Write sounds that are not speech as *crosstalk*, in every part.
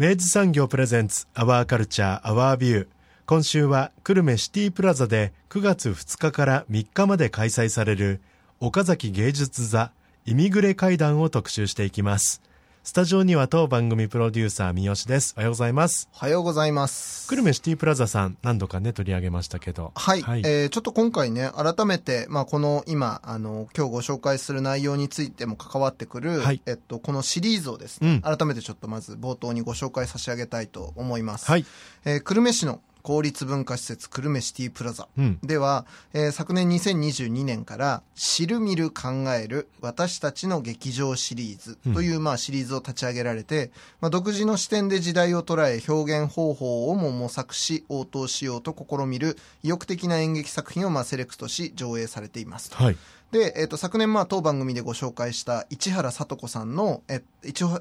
明治産業プレゼンツアワーカルチャーアワービュー今週は久留米シティプラザで9月2日から3日まで開催される岡崎芸術座イミグレ会談を特集していきます。スタジオには当番組プロデューサー三好です。おはようございます。おはようございます。久留米シティプラザさん、何度かね、取り上げましたけど。はい。はい、えー、ちょっと今回ね、改めて、まあ、この今、あの、今日ご紹介する内容についても関わってくる、はい、えっと、このシリーズをですね、うん、改めてちょっとまず冒頭にご紹介差し上げたいと思います。はい。えー、久留米市の公立文化施設久留米シティプラザ。では、うん、えー、昨年2022年から「知る見る考える私たちの劇場シリーズ」という、まあ、シリーズを立ち上げられて、まあ、独自の視点で時代を捉え表現方法をも模索し応答しようと試みる意欲的な演劇作品をまあセレクトし上映されていますはいで、えっ、ー、と、昨年、まあ、当番組でご紹介した市原さと子さんの、え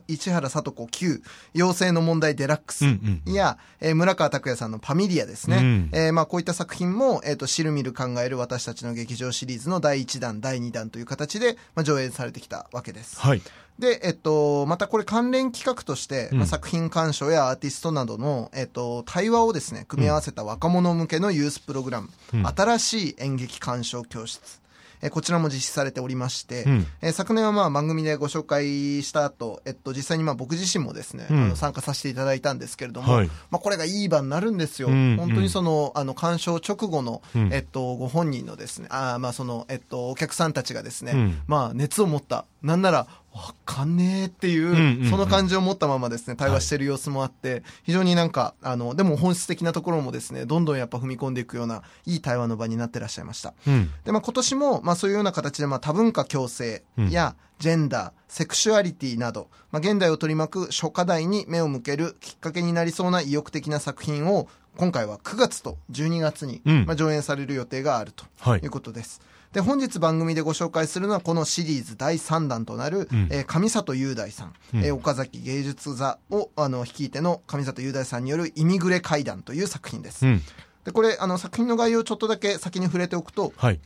市原さと子 Q、妖精の問題デラックスや、うんうん、えー、村川拓也さんのファミリアですね。うん、えー、まあ、こういった作品も、えっ、ー、と、知る見る考える私たちの劇場シリーズの第1弾、第2弾という形で、まあ、上演されてきたわけです。はい。で、えっと、またこれ関連企画として、うん、まあ、作品鑑賞やアーティストなどの、えっと、対話をですね、組み合わせた若者向けのユースプログラム、うん、新しい演劇鑑賞教室。えこちらも実施されておりまして、うん、え昨年はまあ番組でご紹介した後、えっと、実際にまあ僕自身もですね、うん、あの参加させていただいたんですけれども、はい、まあ、これがいい場になるんですよ。うん、本当にその、あの、鑑賞直後の、えっと、ご本人のですね、あまあその、えっと、お客さんたちがですね、まあ熱を持った、なんなら、わかんねえっていう、その感じを持ったままですね、対話してる様子もあって、非常になんか、あの、でも本質的なところもですね、どんどんやっぱ踏み込んでいくような、いい対話の場になってらっしゃいました。うん、で、まあ今年も、まあそういうような形で、まあ多文化共生や、ジェンダー、セクシュアリティなど、まあ現代を取り巻く諸課題に目を向けるきっかけになりそうな意欲的な作品を、今回は9月と12月に、まあ、上演される予定があるとい。うことです。はいで本日番組でご紹介するのはこのシリーズ第3弾となる、うん、えー、上里雄大さん、うん、えー、岡崎芸術座をあの率いての上里雄大さんによる「イミグレ会談」という作品です。うん、でこれあの作品の概要をちょっとだけ先に触れておくと、はい、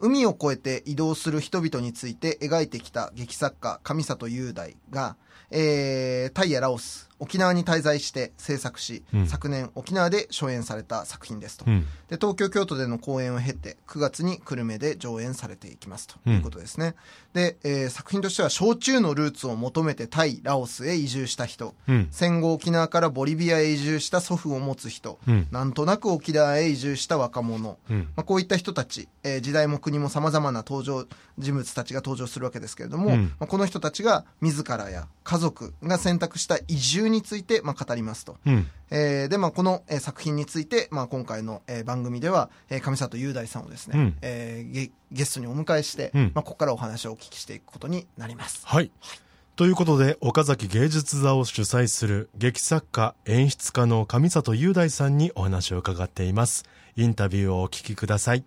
海を越えて移動する人々について描いてきた劇作家上里雄大が、えー、タイやラオス沖縄に滞在して制作し、うん、昨年沖縄で初演された作品ですと、うん、で東京京都での公演を経て9月に久留米で上演されていきますということですね、うん、で、えー、作品としては焼酎のルーツを求めてタイラオスへ移住した人、戦後沖縄からボリビアへ移住した祖父を持つ人、なんとなく沖縄へ移住した若者、まあ、こういった人たち、えー、時代も国もさまざまな登場人物たちが登場するわけですけれども、まあ、この人たちが自らや家族が選択した移住について、まあ、語りますと。うん、えー、で、まあ、この、えー、作品について、まあ、今回の、えー、番組では、えー、上里雄大さんをですね、うん、えー、ゲゲストにお迎えして、うん、まあ、ここからお話をお聞きしていくことになります。はい。はい、ということで、岡崎芸術座を主催する劇作家、演出家の上里雄大さんにお話を伺っています。インタビューをお聞きください。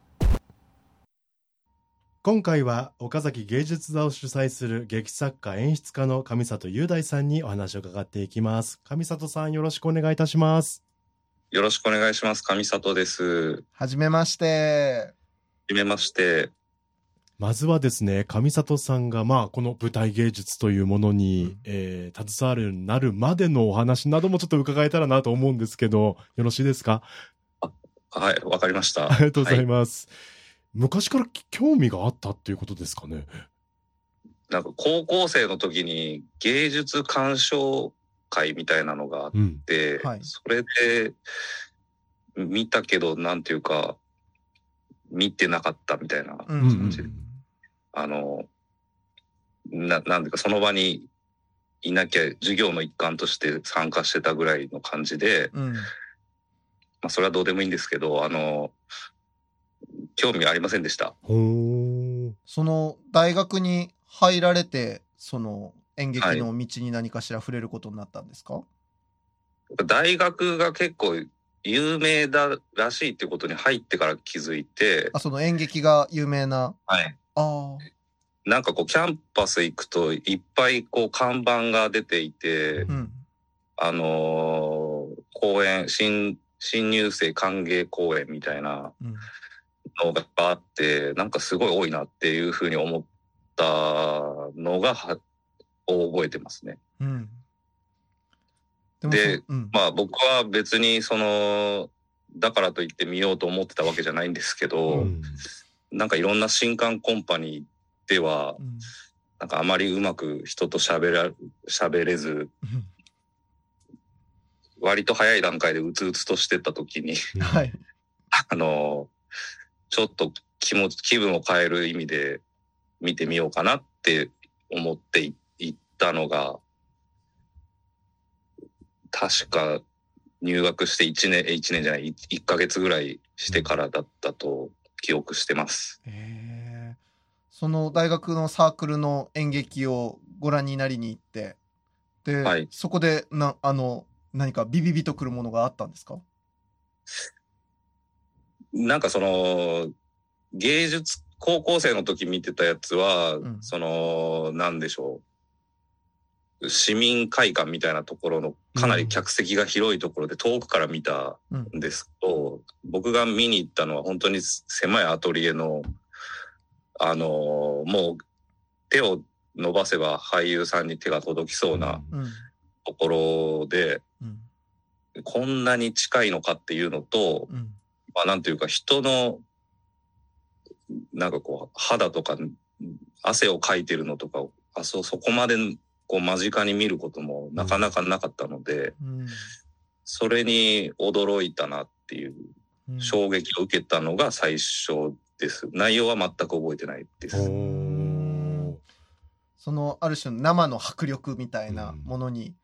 今回は岡崎芸術座を主催する劇作家演出家の上里雄大さんにお話を伺っていきます。上里さんよろしくお願いいたします。よろしくお願いします。上里です。はじめまして。はじめまして。まずはですね、上里さんが、まあ、この舞台芸術というものに、うん、えー、携わるようになるまでのお話などもちょっと伺えたらなと思うんですけど、よろしいですか？はい、わかりました。ありがとうございます。はい昔から興味があったっていうことですかね？なんか高校生の時に芸術鑑賞会みたいなのがあって、はい。それで見たけど、なんていうか、見てなかったみたいな、うん。うん感じであの、な、なんていうか、その場にいなきゃ、授業の一環として参加してたぐらいの感じで、うん。まあ、それはどうでもいいんですけど、あの、興味ありませんでした。その、大学に入られて、その、演劇の道に何かしら触れることになったんですか、大学が結構有名だらしいっていうことに入ってから気づいてあ、、その演劇が有名な？はい。ああ。なんかこう、キャンパス行くといっぱいこう、看板が出ていて、うん。あのー公演、新、新入生歓迎公演みたいなうん。のがあって、なんかすごい多いなっていうふうに思ったのがは、を覚えてますね。うん。でうん。まあ僕は別にその、だからといって見ようと思ってたわけじゃないんですけど、うんなんかいろんな新刊コンパニーでは、うんなんかあまりうまく人と喋ら、喋れず、割と早い段階でうつうつとしてた時に、はい。*laughs* あの、ちょっと気持ち、気分を変える意味で見てみようかなって思ってい行ったのが、確か入学して1年、え1年じゃない、1ヶ月ぐらいしてからだったと記憶してます。へえ。その大学のサークルの演劇をご覧になりに行って、で、はいそこで、な、あの、何かビビビとくるものがあったんですか？なんかその、芸術、高校生の時見てたやつは、うんその、なんでしょう。市民会館みたいなところのかなり客席が広いところで遠くから見たうんんですけど、僕が見に行ったのは本当に狭いアトリエの、あのもう手を伸ばせば俳優さんに手が届きそうなうん。ところで、うん。こんなに近いのかっていうのと、うん。まあなんていうか人の、なんかこう肌とか汗をかいてるのとかを、あそ、そこまでこう間近に見ることもなかなかなかったので、うん。それに驚いたなっていううん衝撃を受けたのが最初です。内容は全く覚えてないです。その、ある種の生の迫力みたいなものに。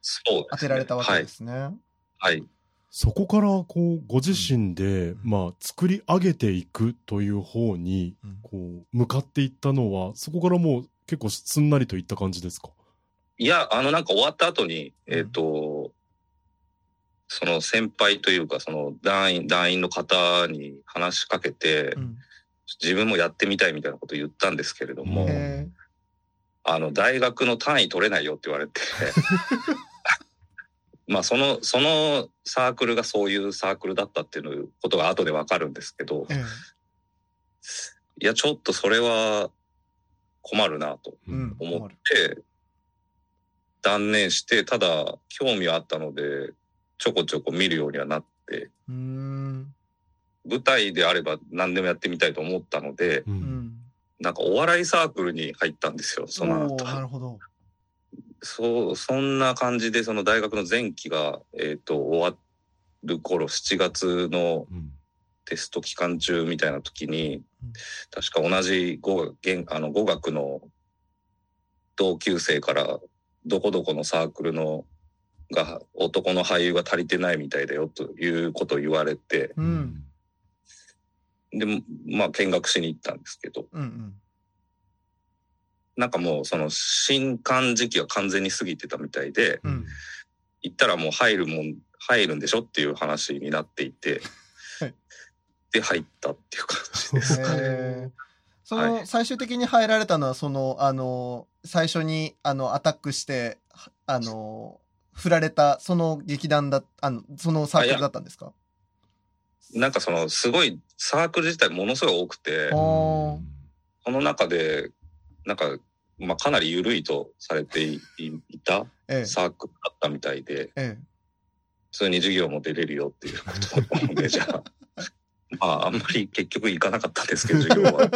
当てられたわけですね。はい。はい。そこからこうご自身で、まあ、作り上げていくという方にうん。こう向かっていったのはそこからもう結構すんなりといった感じですか？いや、あのなんか終わった後に、うん。えっ、と、その先輩というか、その団員、団員の方に話しかけて、うん。自分もやってみたいみたいなことを言ったんですけれども、うんへあの、大学の単位取れないよって言われて、*laughs* まあ、その、そのサークルがそういうサークルだったっていうことが後でわかるんですけどえ。、えいや、ちょっとそれは困るなと。思って、断念して、ただ、興味はあったので、ちょこちょこ見るようにはなって、うーん。舞台であれば何でもやってみたいと思ったので、ううんん。なんかお笑いサークルに入ったんですよ、その後。なるほど。そう、そんな感じで、その大学の前期が、えっ、と、終わる頃、7月のうんテスト期間中みたいな時にうん、確か同じ語学、現あの語学の同級生から、どこどこのサークルの、が、男の俳優が足りてないみたいだよということを言われて、うん。で、まあ見学しに行ったんですけど、うんうん。なんかもうその新刊時期は完全に過ぎてたみたいで、うん。行ったらもう入るもん、入るんでしょっていう話になっていて、*laughs* はい。で、入ったっていう感じです。かね。そはの、最終的に入られたのは、その、あの、最初に、あの、アタックして、はあの、振られた、その劇団だ、あの、そのサークルだったんですか？なんかその、すごい、サークル自体ものすごい多くてあ、ー。その中で、なんか、まあかなり緩いとされていいたええ、サークルだったみたいで、え普通に授業も出れるよっていうことだったので、*laughs* じゃあ、まああんまり結局行かなかったんですけど、授業は。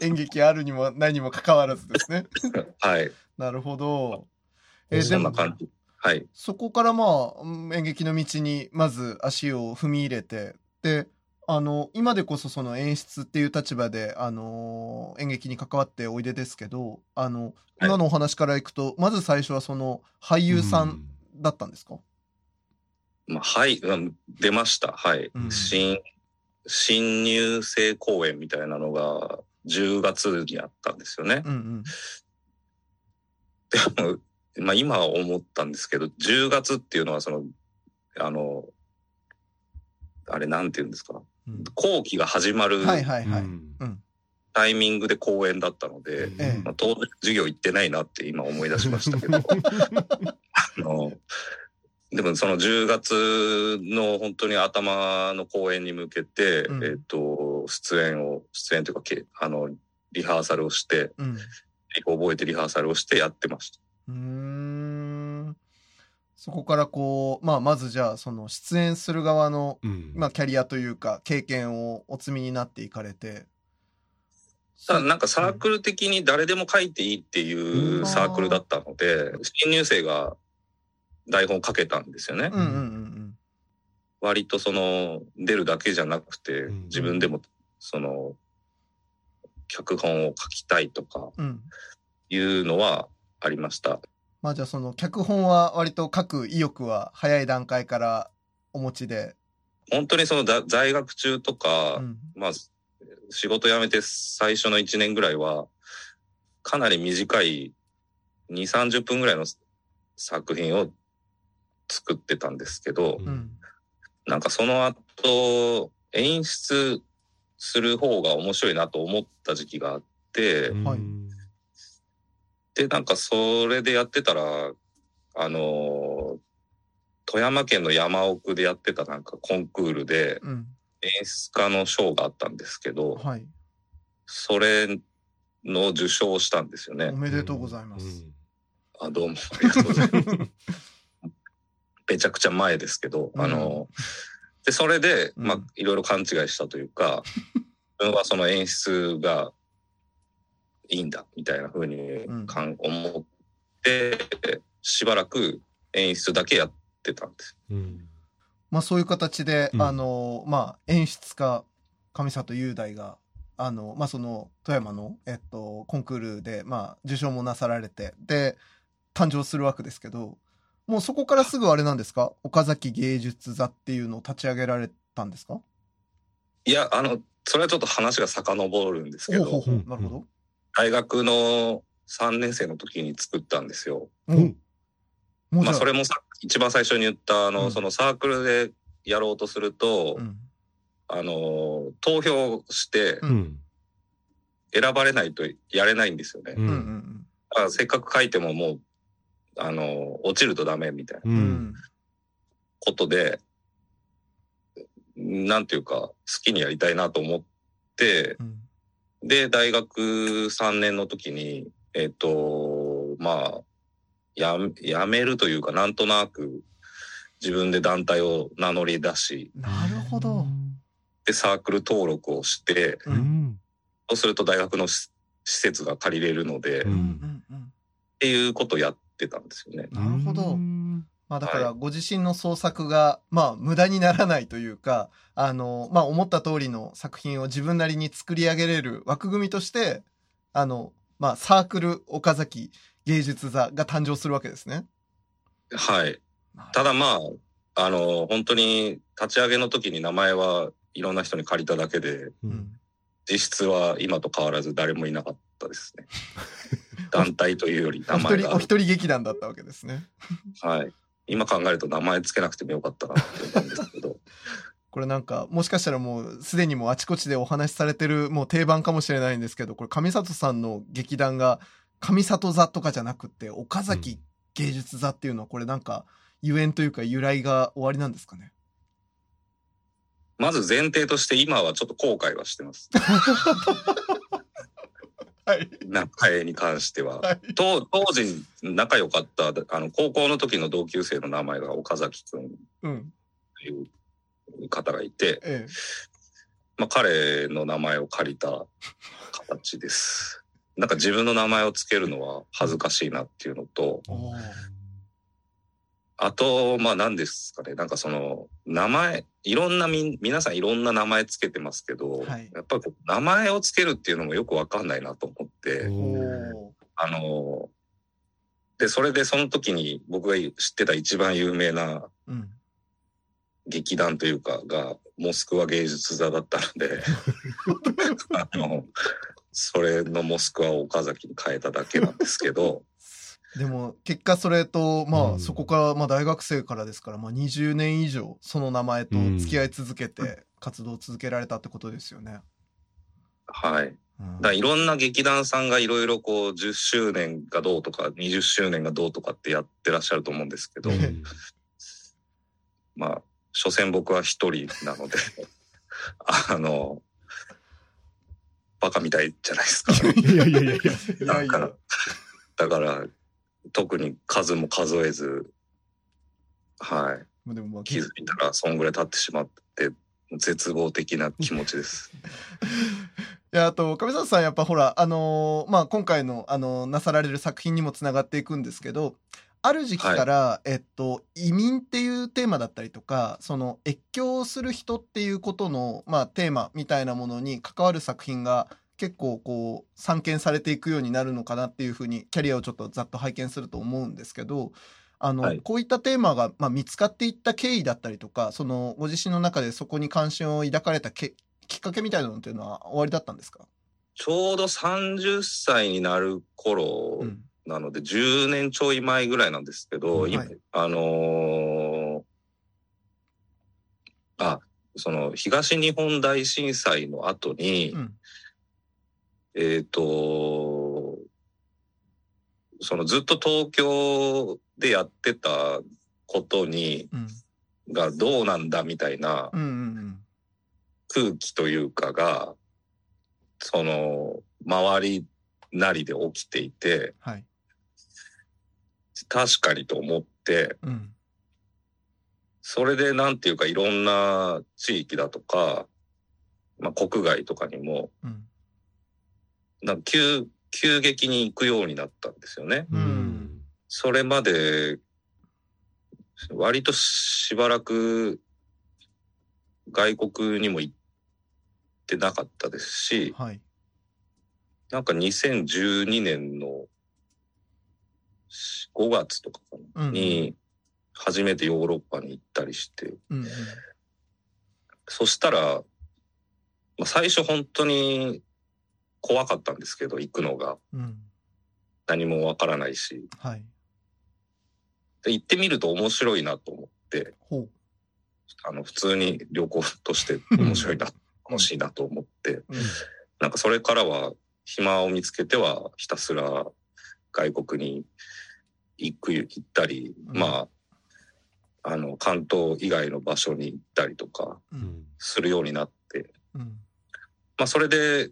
え。*laughs* 演劇あるにもないにもかかわらずですね。*laughs* はい。なるほど。えーそでもんな感じ。はい。そこからまあ、演劇の道にまず足を踏み入れて、で、あの、今でこそその演出っていう立場で、あの演劇に関わっておいでですけど、あの、今のお話からいくと、まず最初はその俳優さんだったんですか、まあ、はい、出ました。はい。うん、新、新入生公演みたいなのが10月にあったんですよね。うんうん、でも、まあ今思ったんですけど、10月っていうのはその、あの、あれなんて言うんですか、うん、後期が始まるタイミングで公演だったので、まあ、当然授業行ってないなって今思い出しましたけど、*laughs* あの、でもその10月の本当に頭の公演に向けて、うん、えっ、と、出演を、出演というか、あの、リハーサルをして、うん、覚えてリハーサルをしてやってました。うんそこからこう、まあ、まずじゃあ、その出演する側の、うん、まあ、キャリアというか、経験をお積みになっていかれて。ただ、なんかサークル的に誰でも書いていいっていうサークルだったので、新入生が台本を書けたんですよね。うんうんうん、割とその、出るだけじゃなくて、自分でも、その、脚本を書きたいとか、いうのはありました。まあじゃあその脚本は割と書く意欲は早い段階からお持ちで。本当にその在学中とか、うん、まあ仕事辞めて最初の1年ぐらいは、かなり短い2、30分ぐらいの作品を作ってたんですけど、うん、なんかその後、演出する方が面白いなと思った時期があって、はい、で、なんかそれでやってたら、あの、富山県の山奥でやってたなんかコンクールで、演出家の賞があったんですけど、はい、それの受賞したんですよね。おめでとうございます。あどうもありがとうございます。めちゃくちゃ前ですけど、あの、で、それで、まあ、いろいろ勘違いしたというか、*laughs* 自分はその演出がいいんだみたいなふうにかん、思ってしばらく演出だけやってたんです。うん、まあそういう形で、うん、あのまあ演出家上里雄大があのまあその富山のえっとコンクールでまあ受賞もなさられてで誕生するわけですけど。もうそこからすぐあれなんですか？岡崎芸術座っていうのを立ち上げられたんですか？いや、あの、それはちょっと話が遡るんですけど。ほうほうなるほど。大学の3年生の時に作ったんですよ。うん。まあそれもさ、一番最初に言った、あの、うん、そのサークルでやろうとすると、うん、あの、投票して、選ばれないとやれないんですよね。うん、だからせっかく書いてももう、あの、落ちるとダメみたいなことで、なんていうか、好きにやりたいなと思って、うんで、大学3年の時に、えっ、と、まあ、や、やめるというか、なんとなく自分で団体を名乗り出し。なるほど。で、サークル登録をして、うん、そうすると大学の施設が借りれるので、うん、っていうことをやってたんですよね。なるほど。まあだからご自身の創作が、まあ無駄にならないというか、あの、まあ思った通りの作品を自分なりに作り上げれる枠組みとして、あの、まあサークル岡崎芸術座が誕生するわけですね。はい。ただまあ、あの、本当に立ち上げの時に名前はいろんな人に借りただけで、うん、実質は今と変わらず誰もいなかったですね。*laughs* 団体というより名前が。お一人劇団だったわけですね。はい。今考えると名前つけなくてもよかったなって思うんですけど。*laughs* これなんか、もしかしたらもうすでにもうあちこちでお話しされてるもう定番かもしれないんですけど、これ上里さんの劇団が上里座とかじゃなくて岡崎芸術座っていうのはこれなんかゆえんというか由来が終わりなんですかね？まず前提として今はちょっと後悔はしてます。*laughs* はい、中江に関しては、はい、当時仲良かったあの高校の時の同級生の名前が岡崎君という方がいて、うん、まあ、彼の名前を借りた形です。なんか自分の名前を付けるのは恥ずかしいなっていうのと、あと、まあ何ですかね。なんかその、名前、いろんなみ、皆さんいろんな名前つけてますけど、はい、やっぱり名前をつけるっていうのもよくわかんないなと思って、あの、で、それでその時に僕が知ってた一番有名な劇団というかが、モスクワ芸術座だったので *laughs* あの、それのモスクワを岡崎に変えただけなんですけど、でも結果それとまあそこからまあ大学生からですからまあ20年以上その名前と付き合い続けて活動を続けられたってことですよね。はい。だいろんな劇団さんがいろいろこう10周年がどうとか20周年がどうとかってやってらっしゃると思うんですけど、まあ所詮僕は一人なので *laughs* あのバカみたいじゃないですか。いやいやいやいや。だからだから特に数も数えず、はい。でもまあ気づいたら、そんぐらい経ってしまって、絶望的な気持ちです。*laughs* いや、あと、上里さん、やっぱほら、あのー、まあ、今回の、あのー、なさられる作品にもつながっていくんですけど、ある時期から、はい、えっと、移民っていうテーマだったりとか、その越境する人っていうことの、まあ、テーマみたいなものに関わる作品が結構こう散見されていくようになるのかなっていうふうにキャリアをちょっとざっと拝見すると思うんですけどあの、はい、こういったテーマが、まあ、見つかっていった経緯だったりとかそのご自身の中でそこに関心を抱かれたけきっかけみたいなのっていうのは終わりだったんですか？ちょうど30歳になる頃なので、うん、10年ちょい前ぐらいなんですけど、はい、あのー、あその東日本大震災の後に、うんえっ、ー、と、そのずっと東京でやってたことに、うん、がどうなんだみたいな空気というかが、その周りなりで起きていて、はい、確かにと思って、うん、それでなんていうかいろんな地域だとか、まあ、国外とかにも、うんなんか急、急激に行くようになったんですよね。うん、それまで、割としばらく外国にも行ってなかったですし、はい、なんか2012年の5月とかに初めてヨーロッパに行ったりして、うんうん、そしたら、まあ、最初本当に怖かったんですけど、行くのが。うん、何もわからないし。はい。で、行ってみると面白いなと思って、あの、普通に旅行として面白いな、楽しいなと思って、うん、なんかそれからは暇を見つけてはひたすら外国に行く、行ったり、うん、まあ、あの、関東以外の場所に行ったりとか、するようになって、うん、まあ、それで、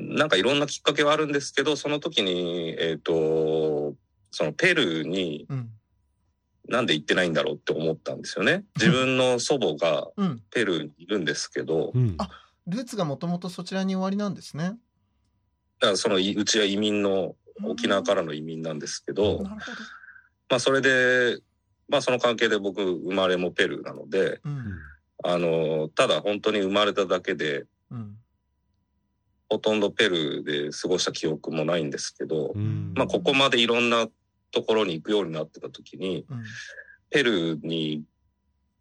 なんかいろんなきっかけはあるんですけど、その時に、えっ、ー、と、そのペルーに、なんで行ってないんだろうって思ったんですよね。自分の祖母がペルーにいるんですけど。うん。うん、あ、ルーツがもともとそちらに終わりなんですね。だからそのうちは移民の、沖縄からの移民なんですけど、なるほど。まあそれで、まあその関係で僕生まれもペルーなので、うん、あの、ただ本当に生まれただけで、うんほとんどペルーで過ごした記憶もないんですけど、まあここまでいろんなところに行くようになってた時に、うん、ペルーに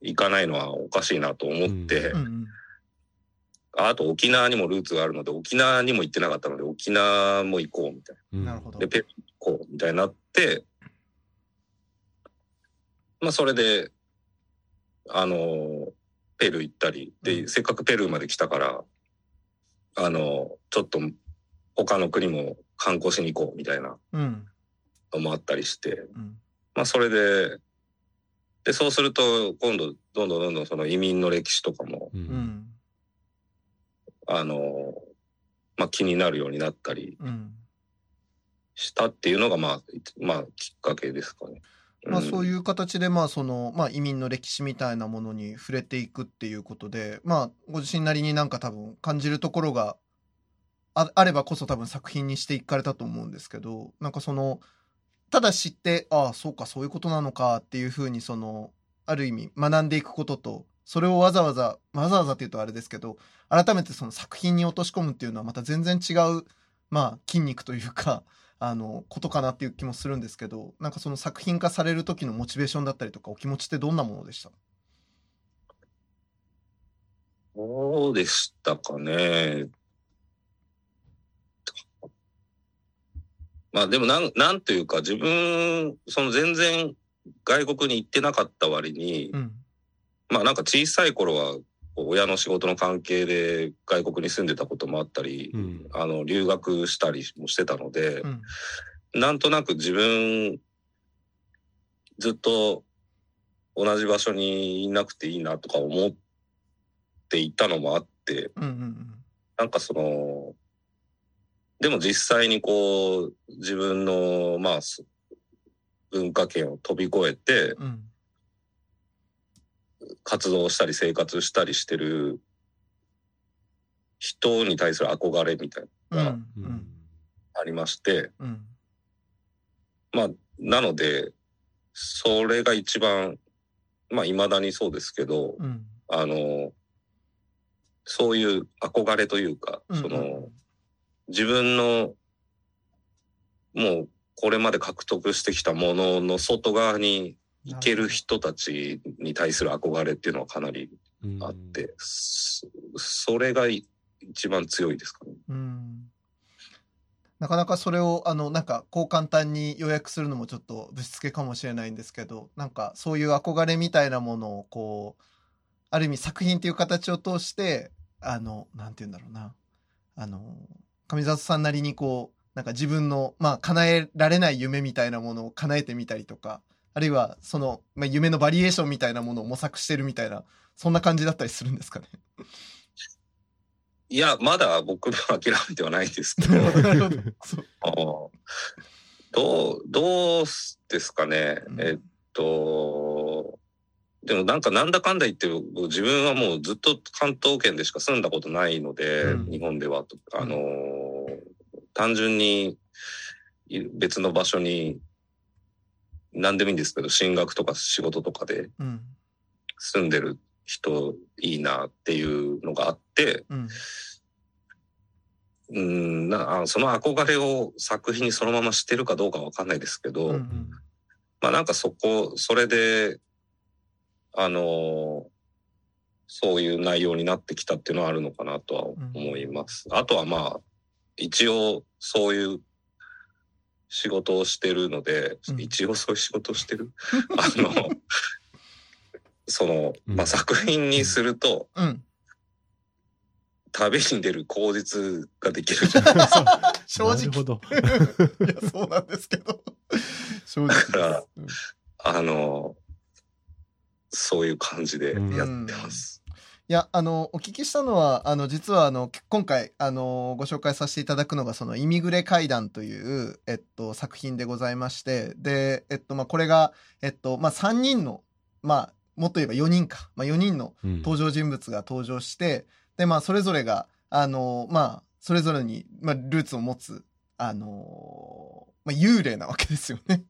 行かないのはおかしいなと思って、うんあと沖縄にもルーツがあるので沖縄にも行ってなかったので沖縄も行こうみたいな。なるほど。で、ペルー行こうみたいになって、まあそれで、あの、ペルー行ったり、で、せっかくペルーまで来たから、あの、ちょっと他の国も観光しに行こうみたいなのもあったりして、うん、まあそれで、で、そうすると今度どんどんどんどんその移民の歴史とかも、うん、あの、まあ気になるようになったりしたっていうのがまあ、まあきっかけですかね。まあ、そういう形で、まあそのまあ、移民の歴史みたいなものに触れていくっていうことで、まあ、ご自身なりになんか多分感じるところがああればこそ多分作品にしていかれたと思うんですけどなんかそのただ知って、ああ、そうか、そういうことなのかっていうふうに、その、ある意味学んでいくことと、それをわざわざ、わざわざって言うとあれですけど、改めてその作品に落とし込むっていうのはまた全然違う、まあ、筋肉というか、あの、ことかなっていう気もするんですけど、なんかその作品化される時のモチベーションだったりとか、お気持ちってどんなものでした？そうでしたかね。まあでもなん、なんというか自分、その全然外国に行ってなかった割に、うん、まあなんか小さい頃は親の仕事の関係で外国に住んでたこともあったり、うん、あの留学したりもしてたので、うん、なんとなく自分ずっと同じ場所にいなくていいなとか思っていたのもあって、うんうんうん、なんかそのでも実際にこう、自分の、まあ、文化圏を飛び越えて、活動したり生活したりしてる人に対する憧れみたいなのがありまして、まあ、なので、それが一番、まあ、未だにそうですけど、あの、そういう憧れというか、その、自分のもうこれまで獲得してきたものの外側に行ける人たちに対する憧れっていうのはかなりあって、それが一番強いですかね。なかなかそれをあのなんかこう簡単に予約するのもちょっとぶしつけかもしれないんですけどなんかそういう憧れみたいなものをこうある意味作品っていう形を通してあのなんて言うんだろうな。あの上里さんなりにこう、なんか自分の、まあ、叶えられない夢みたいなものを叶えてみたりとか、あるいは、その、まあ、夢のバリエーションみたいなものを模索してるみたいな、そんな感じだったりするんですかね？いや、まだ僕も諦めてはないですけど。*laughs* ど。う、どうですかね？うん、えっと、でもなんかなんだかんだ言って自分はもうずっと関東圏でしか住んだことないので、うん、日本ではあの単純に別の場所に何でもいいんですけど進学とか仕事とかで住んでる人いいなっていうのがあって、うん、うんなその憧れを作品にそのまましてるかどうかわかんないですけど、うんうん、まあなんかそこそれであのそういう内容になってきたっていうのはあるのかなとは思います。うん、あとはまあ一応そういう仕事をしてるので、うん、一応そういう仕事をしてる？*laughs* あの、その、まあ、作品にすると、うん、旅に出る口実ができるじゃないですか。*laughs* 正直。なるほど。*laughs* いや、そうなんですけど。正直。だから、あの、そういう感じでやってます。いや、あの、お聞きしたのは、あの、実は、あの、今回、あの、ご紹介させていただくのが、その、イミグレ階段という、えっと、作品でございまして、で、えっと、まあ、これが、えっと、まあ、3人の、まあ、もっと言えば4人か、まあ、4人の登場人物が登場して、うん、で、まあ、それぞれが、あの、まあ、それぞれに、まあ、ルーツを持つ、あの、まあ、幽霊なわけですよね。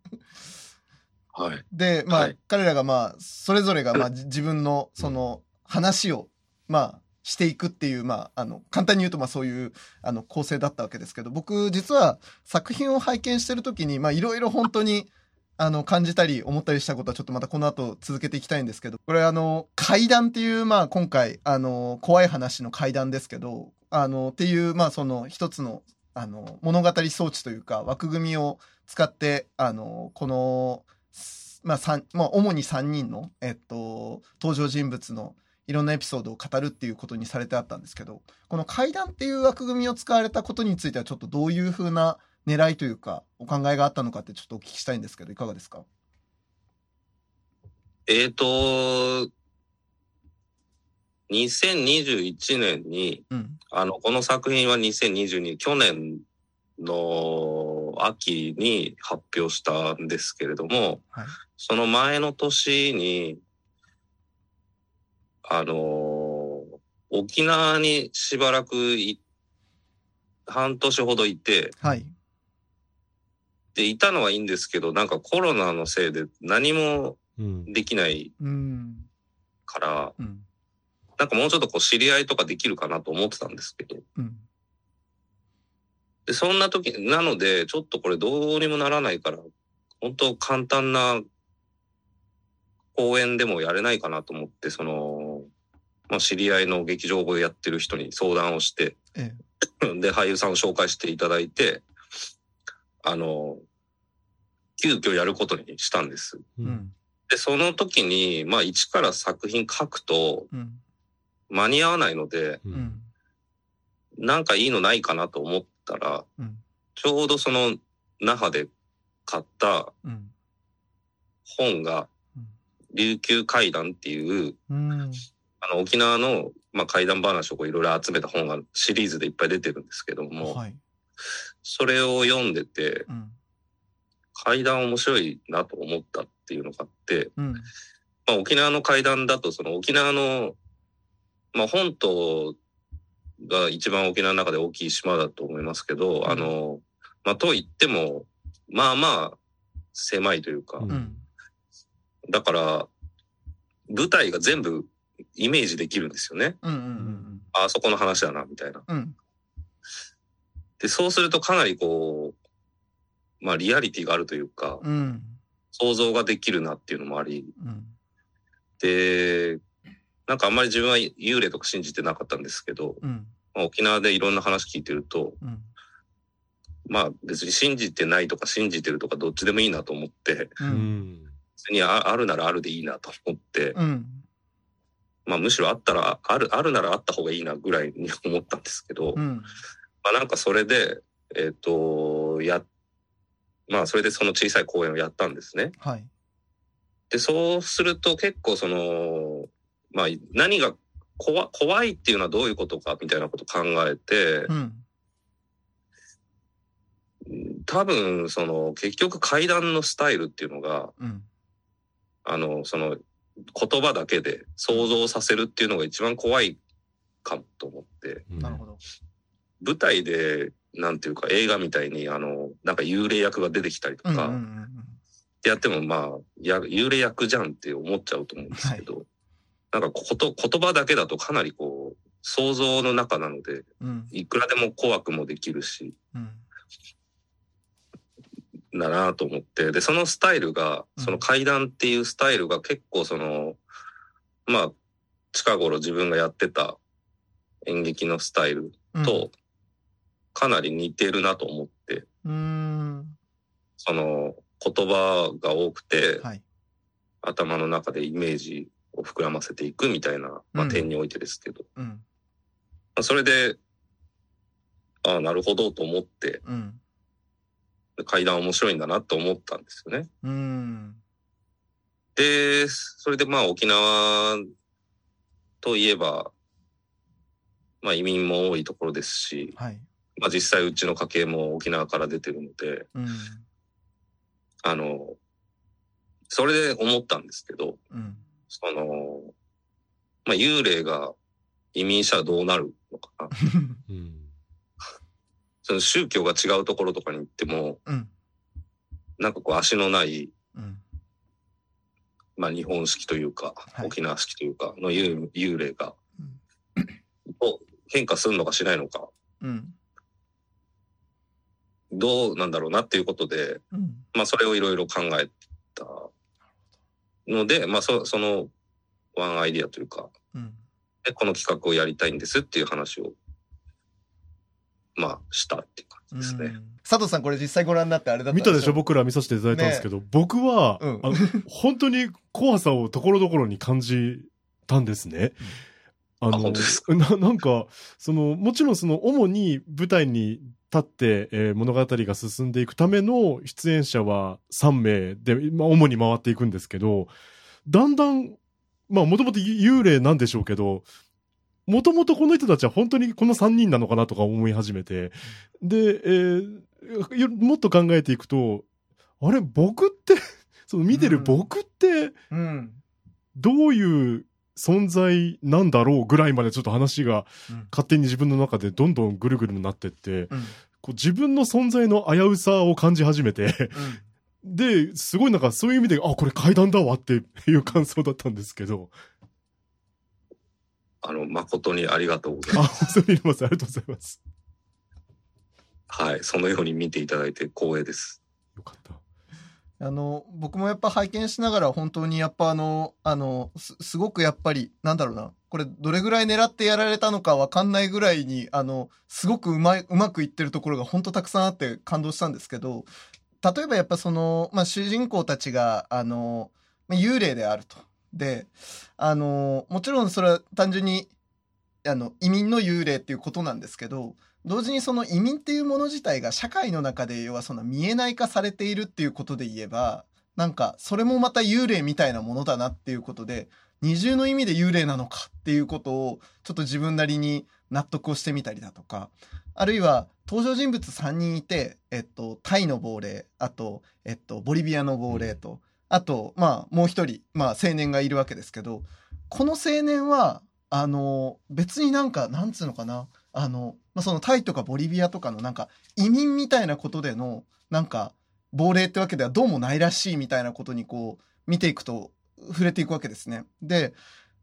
はい。で、まあ、はい、彼らが、まあ、それぞれが、まあ、*clears throat* 自分の、その、話を、まあ、していくっていう、まあ、あの、簡単に言うと、まあそういう、あの、構成だったわけですけど、僕、実は作品を拝見してるときに、まあいろいろ本当に、あの、感じたり、思ったりしたことは、ちょっとまたこの後続けていきたいんですけど、これあの、階段っていう、まあ今回、あの、怖い話の階段ですけど、あの、っていう、まあその一つの、あの、物語装置というか、枠組みを使って、あの、この、まあ、まあ主に3人の、えっと、登場人物の、いろんなエピソードを語るっていうことにされてあったんですけど、この階段っていう枠組みを使われたことについてはちょっとどういうふうな狙いというか、お考えがあったのかってちょっとお聞きしたいんですけど、いかがですか？えっ、ー、と、2021年に、うん、あの、この作品は2022、去年の秋に発表したんですけれども、はい、その前の年に、あのー、沖縄にしばらくい、半年ほどいて、はい。でいたのはいいんですけど、なんかコロナのせいで何もできないから、うん、なんかもうちょっとこう知り合いとかできるかなと思ってたんですけど、うん、でそんな時、なので、ちょっとこれどうにもならないから、本当簡単な公演でもやれないかなと思って、その、まあ、知り合いの劇場をやってる人に相談をして、ええ、で、俳優さんを紹介していただいて、あの、急遽やることにしたんです。うん、で、その時に、まあ、一から作品書くと、間に合わないので、うん、なんかいいのないかなと思ったら、うん、ちょうどその那覇で買った本が、琉球怪談っていう、あの沖縄の、まあ、怪談話をいろいろ集めた本がシリーズでいっぱい出てるんですけども、はい、それを読んでて、うん、怪談面白いなと思ったっていうのがあって、うん、まあ、沖縄の怪談だとその沖縄の、まあ、本島が一番沖縄の中で大きい島だと思いますけど、うん、あの、まあ、と言っても、まあまあ、狭いというか、うん、だから、舞台が全部イメージできるんですよね。うんうんうん、あそこの話だな、みたいな。うん、で、そうするとかなりこう、まあリアリティがあるというか、うん、想像ができるなっていうのもあり、で、なんかあんまり自分は幽霊とか信じてなかったんですけど、まあ、沖縄でいろんな話聞いてると、まあ別に信じてないとか信じてるとかどっちでもいいなと思って、うん、別にあるならあるでいいなと思って、うん、まあむしろあったらある、あるならあった方がいいなぐらいに思ったんですけど、うん、まあなんかそれで、えっ、ー、と、や、まあそれでその小さい公演をやったんですね。はい。で、そうすると結構その、まあ何が怖怖いっていうのはどういうことかみたいなこと考えて、うん多分、その、結局階段のスタイルっていうのが、うん、あの、その、言葉だけで想像させるっていうのが一番怖いかもと思って。なるほど。舞台で、なんていうか映画みたいに、あの、なんか幽霊役が出てきたりとか、ってやっても、まあ、や、幽霊役じゃんって思っちゃうと思うんですけど、はい、なんかこと、言葉だけだとかなりこう、想像の中なので、うん、いくらでも怖くもできるし、うんだなと思って、で、そのスタイルが、その階段っていうスタイルが結構その、まあ、近頃自分がやってた演劇のスタイルと、かなり似てるなと思って、うん、その言葉が多くて、はい、頭の中でイメージを膨らませていくみたいな、まあ、点においてですけど、うん、それで、ああ、なるほどと思って、うん階段面白いんだなと思ったんですよね。うん。で、それでまあ沖縄といえば、まあ移民も多いところですし、はい、まあ実際うちの家系も沖縄から出てるので、うん、あの、それで思ったんですけど、うん、その、まあ幽霊が移民者はどうなるのかな。*laughs* うんその宗教が違うところとかに行っても、うん、なんかこう足のない、うん、まあ日本式というか、はい、沖縄式というかの幽幽霊が、うん、を変化するのかしないのか、うん、どうなんだろうなっていうことで、うん、まあそれをいろいろ考えたので、まあそそのワンアイディアというか、でこの企画をやりたいんですっていう話をまあ、したっていう感じですね。佐藤さん、これ実際ご覧になってあれだった見たでしょ？僕ら見させていただいたんですけど、ね、僕は、うん、あの、本当に怖さをところどころに感じたんですね。あの、あななんか、その、もちろんその、主に舞台に立って、えー、物語が進んでいくための出演者は3名で、まあ、主に回っていくんですけど、だんだん、まあ、もともと幽霊なんでしょうけど、もともとこの人たちは本当にこの3人なのかなとか思い始めて、で、えー、もっと考えていくと、あれ、僕って *laughs* その見てる僕って、どういう存在なんだろうぐらいまでちょっと話が勝手に自分の中でどんどんぐるぐるになってって、こう自分の存在の危うさを感じ始めて、うん、で、すごいなんかそういう意味で、あ、これ階段だわっていう感想だったんですけど。あの、誠にありがとうございます。あ、恐れ入れます。ありがとうございます。はい、そのように見ていただいて光栄です。よかった。あの、僕もやっぱ拝見しながら本当にやっぱあの、あの、す、すごくやっぱり、なんだろうな、これどれぐらい狙ってやられたのかわかんないぐらいに、あの、すごくうまい、うまくいってるところが本当たくさんあって感動したんですけど、例えばやっぱその、まあ、主人公たちが、あの、幽霊であると。で、あの、もちろんそれは単純に、あの、移民の幽霊っていうことなんですけど、同時にその移民っていうもの自体が社会の中で要はその見えない化されているっていうことで言えば、なんかそれもまた幽霊みたいなものだなっていうことで、二重の意味で幽霊なのかっていうことをちょっと自分なりに納得をしてみたりだとか、あるいは登場人物3人いて、えっと、タイの亡霊、あと、えっと、ボリビアの亡霊と、あと、まあ、もう一人、まあ、青年がいるわけですけど、この青年は、あの、別になんか、なんつうのかな、あの、まあ、そのタイとかボリビアとかのなんか移民みたいなことでのなんか亡霊ってわけではどうもないらしいみたいなことにこう見ていくと触れていくわけですね。で、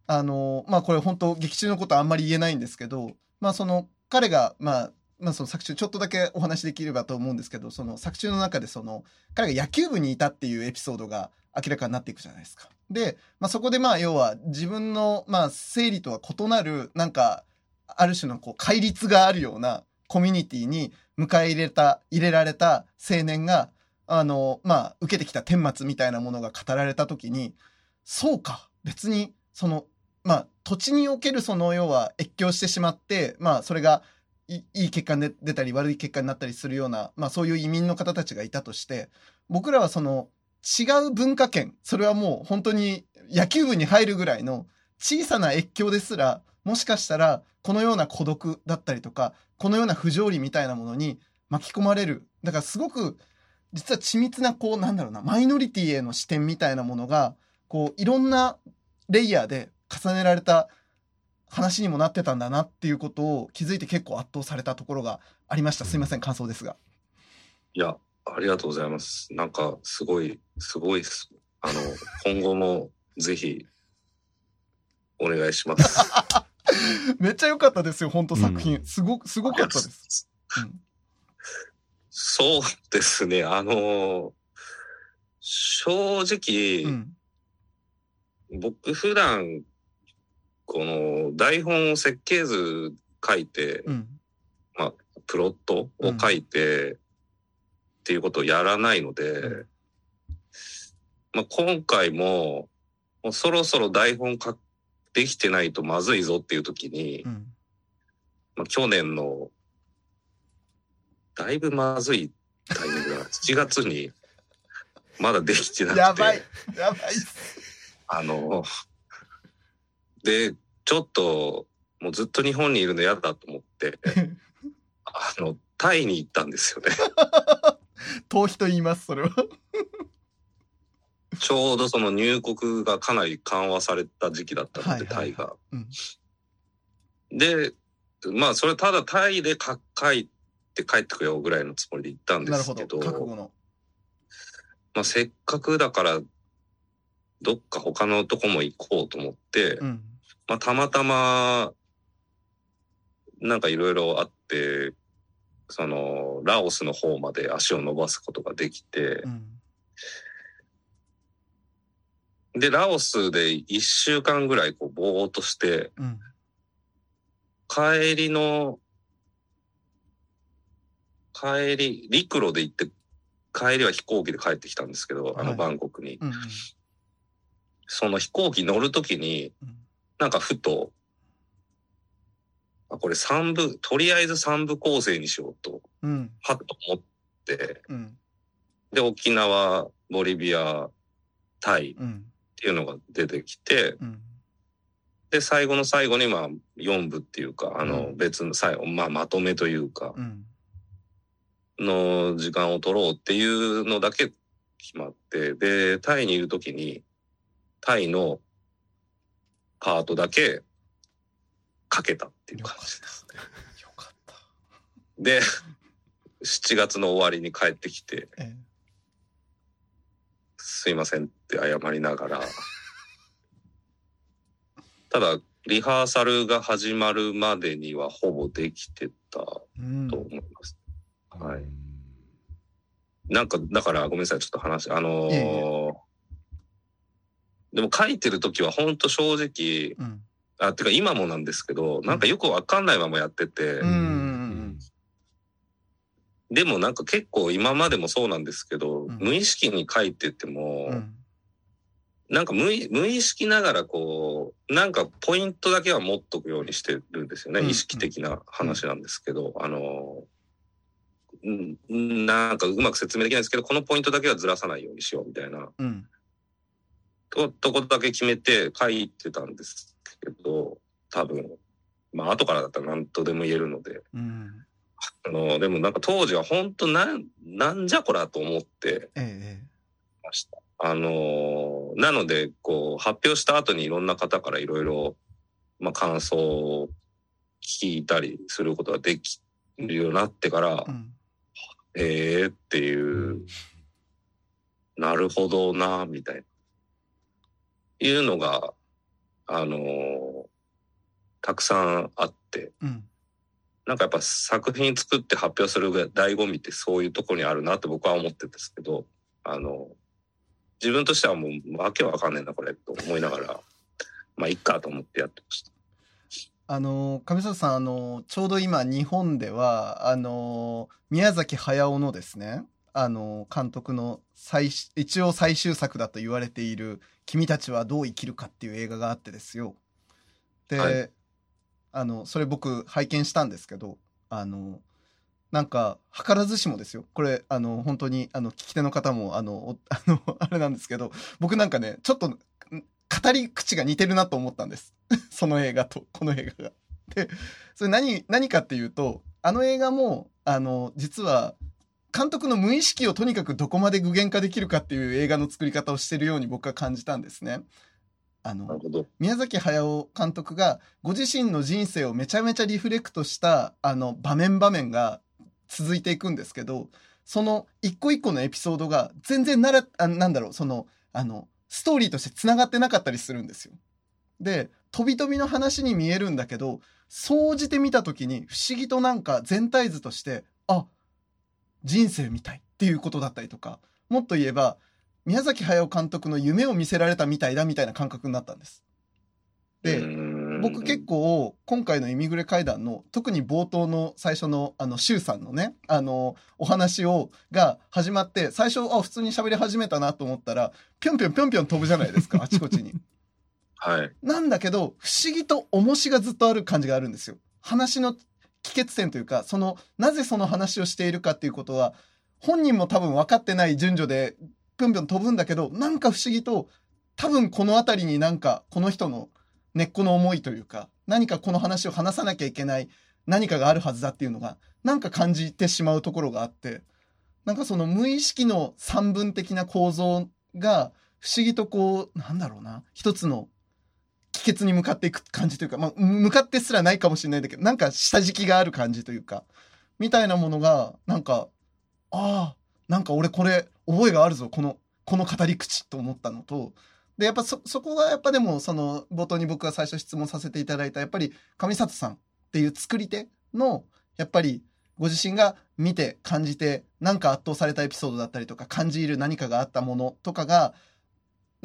あの、まあこれ本当劇中のことはあんまり言えないんですけど、まあその彼が、まあ、まあその作中ちょっとだけお話できればと思うんですけど、その作中の中でその彼が野球部にいたっていうエピソードが明らかになっていくじゃないですか。で、まあそこでまあ要は自分のまあ生理とは異なるなんかある種のこう戒律があるようなコミュニティに迎え入れた、入れられた青年が、あの、まあ、受けてきた顛末みたいなものが語られた時に、そうか、別に、その、まあ、土地におけるその、要は越境してしまって、まあ、それがいい結果に出たり悪い結果になったりするような、まあ、そういう移民の方たちがいたとして、僕らはその、違う文化圏、それはもう本当に野球部に入るぐらいの小さな越境ですら、もしかしたらこのような孤独だったりとかこのような不条理みたいなものに巻き込まれる。だからすごく実は緻密なこうなんだろうなマイノリティへの視点みたいなものがこういろんなレイヤーで重ねられた話にもなってたんだなっていうことを気づいて結構圧倒されたところがありました。すいません感想ですが。いやありがとうございます。なんかすごいすごいですあの今後もぜひお願いします。*laughs* めっちゃ良かったですよ、本当作品。うん、すご、すごかったです。うん、そうですね、あのー、正直、うん、僕普段、この台本を設計図書いて、まあ、プロットを書いて、っていうことをやらないので、まあ、今回も、もうそろそろ台本書できてないとまずいぞっていう時に、うん、まあ、去年のだいぶまずいタイミングだな。*laughs* 7月にまだできてなくて。やばいやばいあのでちょっともうずっと日本にいるの嫌だと思ってあのタイに行ったんですよね。*laughs* 逃避と言いますそれは。*laughs* ちょうどその入国がかなり緩和された時期だったので、タイが。で、まあそれただタイで書いて帰ってくよぐらいのつもりで行ったんですけど、ど。まあせっかくだからどっか他のとこも行こうと思って、うん、まあたまたまなんかいろいろあって、そのラオスの方まで足を伸ばすことができて、うん。で、ラオスで一週間ぐらいこうぼーっとして、うん、帰りの、帰り、陸路で行って、帰りは飛行機で帰ってきたんですけど、はい、あのバンコクに。うんうん、その飛行機乗るときに、なんかふと、あ、これ三部、とりあえず三部構成にしようと、うん、はっと思って、うん、で、沖縄、ボリビア、タイ、うん。っていうのが出てきて、うん、で、最後の最後にまあ4部っていうか、あの別の最後、まあまとめというか、の時間を取ろうっていうのだけ決まって、で、タイにいるときに、タイのパートだけかけたっていう感じですね。よかった。で、7月の終わりに帰ってきて、ええ、すいませんって謝りながら、*laughs* ただ、リハーサルが始まるまでにはほぼできてたと思います。うん、はい。なんか、だからごめんなさい、ちょっと話、あのーいやいやでも書いてる時は本当正直、うん、あ、てか今もなんですけど、なんかよくわかんないままやってて、うん、でもなんか結構今までもそうなんですけど、うん、無意識に書いてても、なんか無無意識ながらこう、なんかポイントだけは持っとくようにしてるんですよね。意識的な話なんですけど、あの、なんかうまく説明できないですけど、このポイントだけはずらさないようにしようみたいな、うん、ととこだけ決めて書いてたんですけど、多分、まあ後からだったら何とでも言えるので、うん、あの、でもなんか当時は本当なん、なんじゃこらと思って。ました。ええ、あの、なので、こう、発表した後にいろんな方からいろいろ、まあ感想を聞いたりすることができるようになってから、うん。ええー、っていう、なるほどな、みたいな。いうのが、あのー、たくさんあって、うん、なんかやっぱ作品作って発表する醍醐味ってそういうところにあるなって僕は思ってるんですけど、あの、自分としてはもうわけわかんねえな、これ、と思いながら、まあ、いっかと思ってやってました。あの上里さんあのちょうど今日本ではあの宮崎駿のですねあの監督の最一応最終作だと言われている「君たちはどう生きるか」っていう映画があってですよ。で、はい、あのそれ僕拝見したんですけどあのなんか図らずしもですよこれあの本当にあの聞き手の方もあの *laughs* あのあれなんですけど僕なんかねちょっと語り口が似てるなと思ったんです。*laughs* その映画と、この映画が。で、それ何、何かっていうと、あの映画も、あの、実は、監督の無意識をとにかくどこまで具現化できるかっていう映画の作り方をしてるように僕は感じたんですね。あの、宮崎駿監督がご自身の人生をめちゃめちゃリフレクトした、あの、場面場面が続いていくんですけど、その一個一個のエピソードが全然なら、あなんだろう、その、あの、ストーリーとして繋がってなかったりするんですよ。で、飛び飛びの話に見えるんだけど、総じて見た時に不思議となんか全体図として、あ、人生みたいっていうことだったりとか、もっと言えば、宮崎駿監督の夢を見せられたみたいだみたいな感覚になったんです。で、僕結構今回のイミグレ会談の特に冒頭の最初のあの周さんのねあのお話をが始まって最初あ普通に喋り始めたなと思ったらぴょんぴょんぴょんぴょん飛ぶじゃないですか *laughs* あちこちに。はい。なんだけど不思議と重しがずっとある感じがあるんですよ。話の帰結点というかそのなぜその話をしているかっていうことは本人も多分分かってない順序でぴょんぴょん飛ぶんだけどなんか不思議と多分この辺りになんかこの人の根っこの思いというか、何かこの話を話さなきゃいけない何かがあるはずだっていうのが、なんか感じてしまうところがあって、なんかその無意識の三分的な構造が不思議とこう、なんだろうな、一つの帰結に向かっていく感じというか、まあ、向かってすらないかもしれないんだけど、なんか下敷きがある感じというか、みたいなものが、なんか、ああ、なんか俺これ覚えがあるぞ、この、この語り口と思ったのと、で、やっぱそ、そこがやっぱでも、その、冒頭に僕が最初質問させていただいた、やっぱり上里さんっていう作り手の、やっぱり、ご自身が見て感じて、なんか圧倒されたエピソードだったりとか、感じる何かがあったものとかが、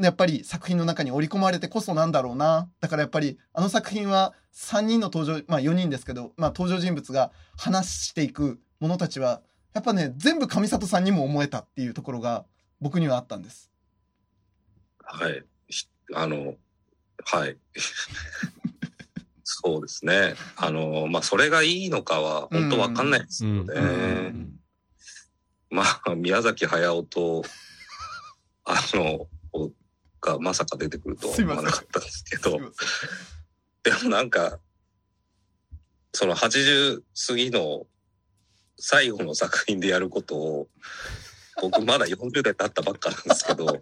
やっぱり作品の中に織り込まれてこそなんだろうな。だからやっぱり、あの作品は3人の登場、まあ4人ですけど、まあ登場人物が話していく者たちは、やっぱね、全部上里さんにも思えたっていうところが僕にはあったんです。はい。あの、はい。そうですね。あの、まあ、それがいいのかは、本当わかんないですよね。まあ、宮崎駿と、あの、がまさか出てくるとは思わなかったんですけど、*laughs* でもなんか、その80過ぎの最後の作品でやることを、僕まだ40代経ったばっかなんですけど、*laughs*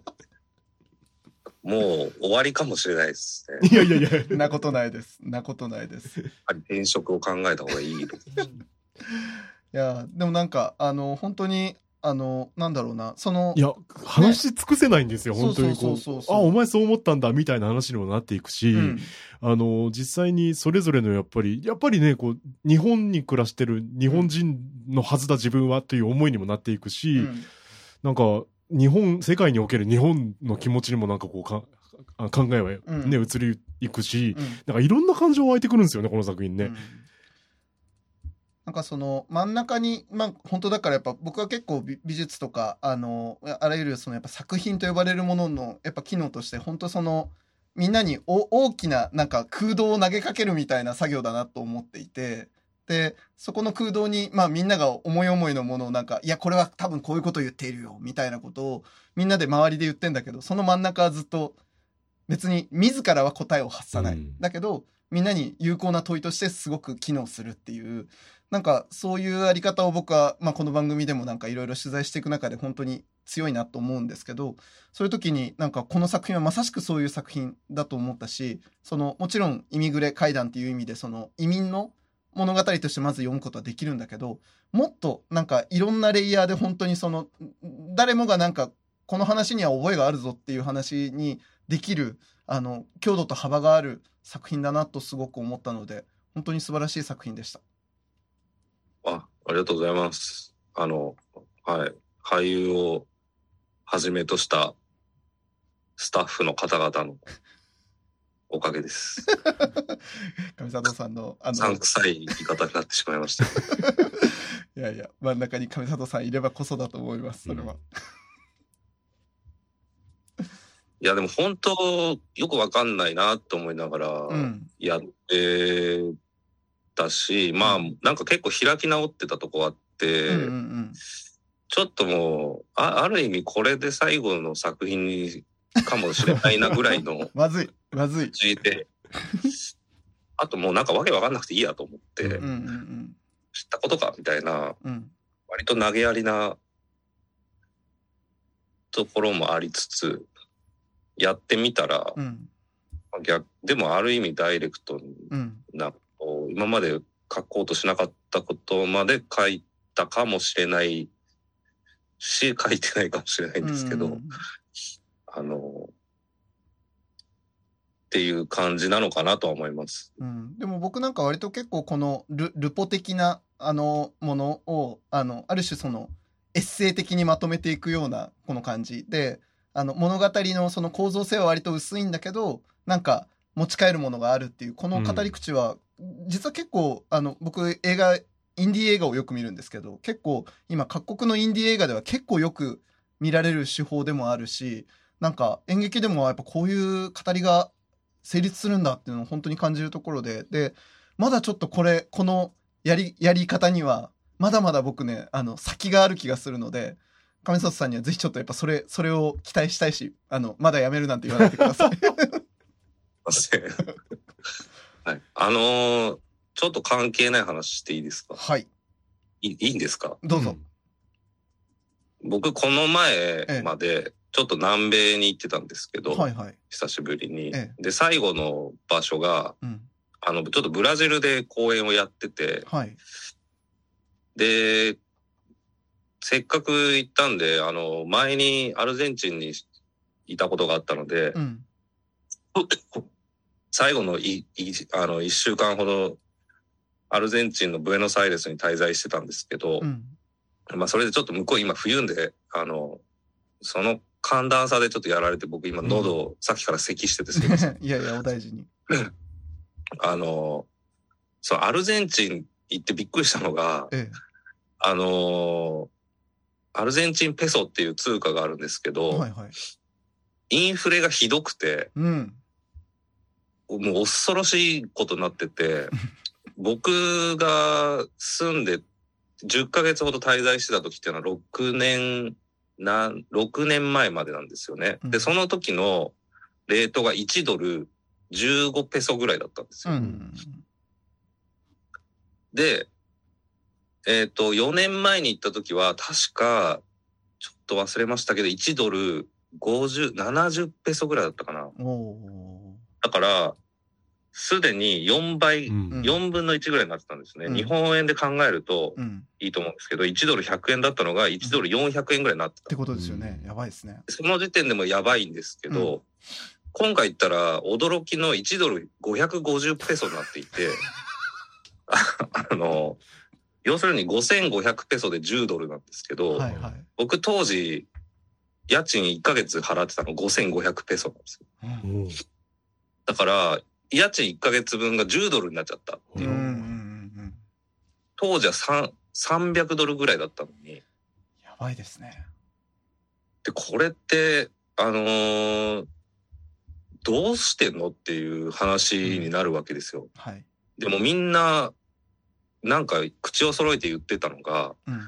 もう終わりかもしれないですね。いやいやいや、なことないです。なことないです。やはり転職を考えた方がいい。*laughs* いや、でもなんか、あの、本当に、あの、なんだろうな、その。いや、話し尽くせないんですよ、ね、本当にこう。あ、お前そう思ったんだ、みたいな話にもなっていくし、うん、あの、実際にそれぞれのやっぱり、やっぱりね、こう、日本に暮らしてる日本人のはずだ自分はという思いにもなっていくし、うん、なんか、日本、世界における日本の気持ちにもなんかこうか、考えはね、うん、移りいくし、なんかいろんな感情湧いてくるんですよね、この作品ね。なんかその真ん中に、まあ本当だからやっぱ僕は結構美術とか、あの、あらゆるそのやっぱ作品と呼ばれるもののやっぱ機能として本当その、みんなに大きななんか空洞を投げかけるみたいな作業だなと思っていて、で、そこの空洞に、まあみんなが思い思いのものをなんか、いや、これは多分こういうことを言っているよ、みたいなことをみんなで周りで言ってんだけど、その真ん中はずっと別に自らは答えを発さない。うん、だけど、みんなに有効な問いとしてすごく機能するっていう、なんかそういうあり方を僕は、まあ、この番組でもなんかいろいろ取材していく中で本当に強いなと思うんですけどそういう時になんかこの作品はまさしくそういう作品だと思ったしそのもちろん「イミグレ階段」っていう意味でその移民の物語としてまず読むことはできるんだけどもっとなんかいろんなレイヤーで本当にその誰もがなんかこの話には覚えがあるぞっていう話にできるあの強度と幅がある作品だなとすごく思ったので本当に素晴らしい作品でした。あ、ありがとうございます。あの、はい。俳優をはじめとしたスタッフの方々のおかげです。*laughs* 上里さんの、あの。さんくさい言い方になってしまいました。*laughs* いやいや、真ん中に上里さんいればこそだと思います、それは。うん、いや、でも本当、よくわかんないなと思いながら、やってたし、まあ、なんか結構開き直ってたとこあって、うんうんうん、ちょっともうあ、ある意味これで最後の作品にかもしれないなぐらいの。*laughs* まずい、まずい。いて、*laughs* あともうなんかわけわかんなくていいやと思って、うんうんうん、知ったことかみたいな、うん、割と投げやりなところもありつつ、やってみたら、うん、逆でもある意味ダイレクトな今まで書こうとしなかったことまで書いたかもしれないし、書いてないかもしれないんですけど、うん、あの、っていう感じなのかなとは思います。うん、でも僕なんか割と結構このルルポ的なあのものをあのある種そのエッセイ的にまとめていくようなこの感じであの物語のその構造性は割と薄いんだけどなんか持ち帰るものがあるっていうこの語り口は実は結構あの僕映画インディー映画をよく見るんですけど結構今各国のインディー映画では結構よく見られる手法でもあるしなんか演劇でもやっぱこういう語りが成立するんだっていうのを本当に感じるところででまだちょっとこれこのやりやり方にはまだまだ僕ねあの先がある気がするので亀里さんにはぜひちょっとやっぱそれそれを期待したいしあのまだやめるなんて言わないでください。*laughs* はい。あのー、ちょっと関係ない話していいですか？はい。いいいんですか？どうぞ。僕、この前まで、ちょっと南米に行ってたんですけど、はいはい、久しぶりに。ええ、で、最後の場所が、うん、あの、ちょっとブラジルで公演をやってて、はい、で、せっかく行ったんで、あの、前にアルゼンチンにいたことがあったので、うん、*laughs* 最後のいいあの1週間ほどアルゼンチンのブエノスアイレスに滞在してたんですけど、うん、まあそれでちょっと向こう今冬であのその寒暖差でちょっとやられて僕今喉をさっきから咳しててすみません。*laughs* いやいやお大事に。あのそうアルゼンチン行ってびっくりしたのが、ええ、あのアルゼンチンペソっていう通貨があるんですけど、はいはい、インフレがひどくて、うん、もう恐ろしいことになってて、*laughs* 僕が住んで10ヶ月ほど滞在してた時っていうのは6年、な、6年前までなんですよね。で、その時のレートが1ドル15ペソぐらいだったんですよ。うん、で、えっ、ー、と、4年前に行った時は確か、ちょっと忘れましたけど、1ドル50、70ペソぐらいだったかな。だから、すでに4倍、うん、4分の1ぐらいになってたんですね。うん、日本円で考えるといいと思うんですけど、1ドル100円だったのが1ドル400円ぐらいになってた。ってことですよね。やばいですね。その時点でもやばいんですけど、うん、今回言ったら驚きの1ドル550ペソになっていて、*laughs* あの、要するに5500ペソで10ドルなんですけど、はいはい、僕当時、家賃1ヶ月払ってたの5500ペソなんですよ。うん、だから、家賃1ヶ月分が10ドルになっちゃったっていう。当時は300ドルぐらいだったのに。やばいですね。で、これって、あのー、どうしてんのっていう話になるわけですよ。うん、はい。でもみんな、なんか口を揃えて言ってたのが、うん、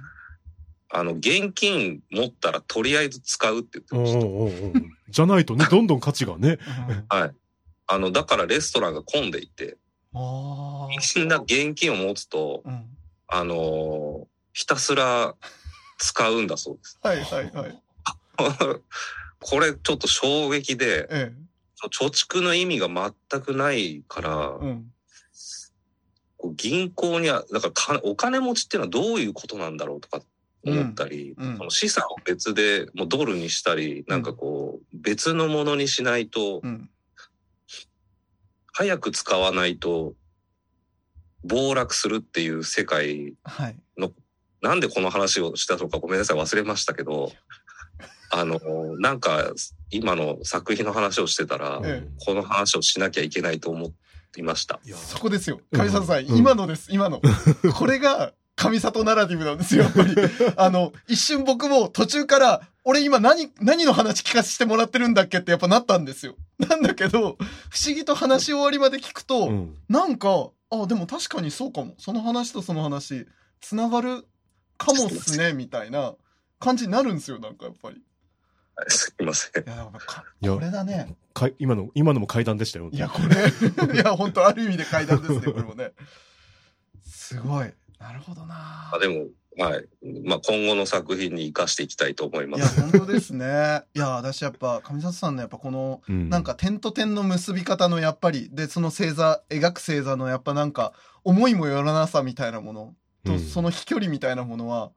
あの、現金持ったらとりあえず使うって言ってました。おうおうおうじゃないとね、どんどん価値がね。はい。あの、だからレストランが混んでいて、みんな現金を持つと、うん、あのひたすら使うんだそうです。*laughs* はいはいはい。*laughs* これちょっと衝撃で、ええ、貯蓄の意味が全くないから、うん、銀行には、だからお金持ちっていうのはどういうことなんだろうとか思ったり、うん。うん、資産を別でもうドルにしたり、なんかこう、別のものにしないと、早く使わないと暴落するっていう世界の、はい、なんでこの話をしたのかごめんなさい忘れましたけど、*laughs* あの、なんか今の作品の話をしてたら、ええ、この話をしなきゃいけないと思いました。そこですよ。上里さん、うん、今のです、今の。*laughs* これが上里ナラティブなんですよ、やっぱり。*laughs* あの、一瞬僕も途中から、俺今何、何の話聞かせてもらってるんだっけってやっぱなったんですよ。なんだけど、不思議と話し終わりまで聞くと、うん、なんか、あ、でも確かにそうかも。その話とその話、つながるかもっすね、みたいな感じになるんですよ、なんかやっぱり。すいません。いや、これだね。か今の、今のも階段でしたよ。いや、これ、いや、本当ある意味で階段ですね、これもね。すごい。なるほどなあでも、はい。まあ、今後の作品に生かしていきたいと思います。いや、本当ですね。*laughs* いや、私やっぱ、上里さんのやっぱこの、うん、なんか点と点の結び方のやっぱり、で、その星座、描く星座のやっぱなんか、思いもよらなさみたいなものと、うん、その飛距離みたいなものは、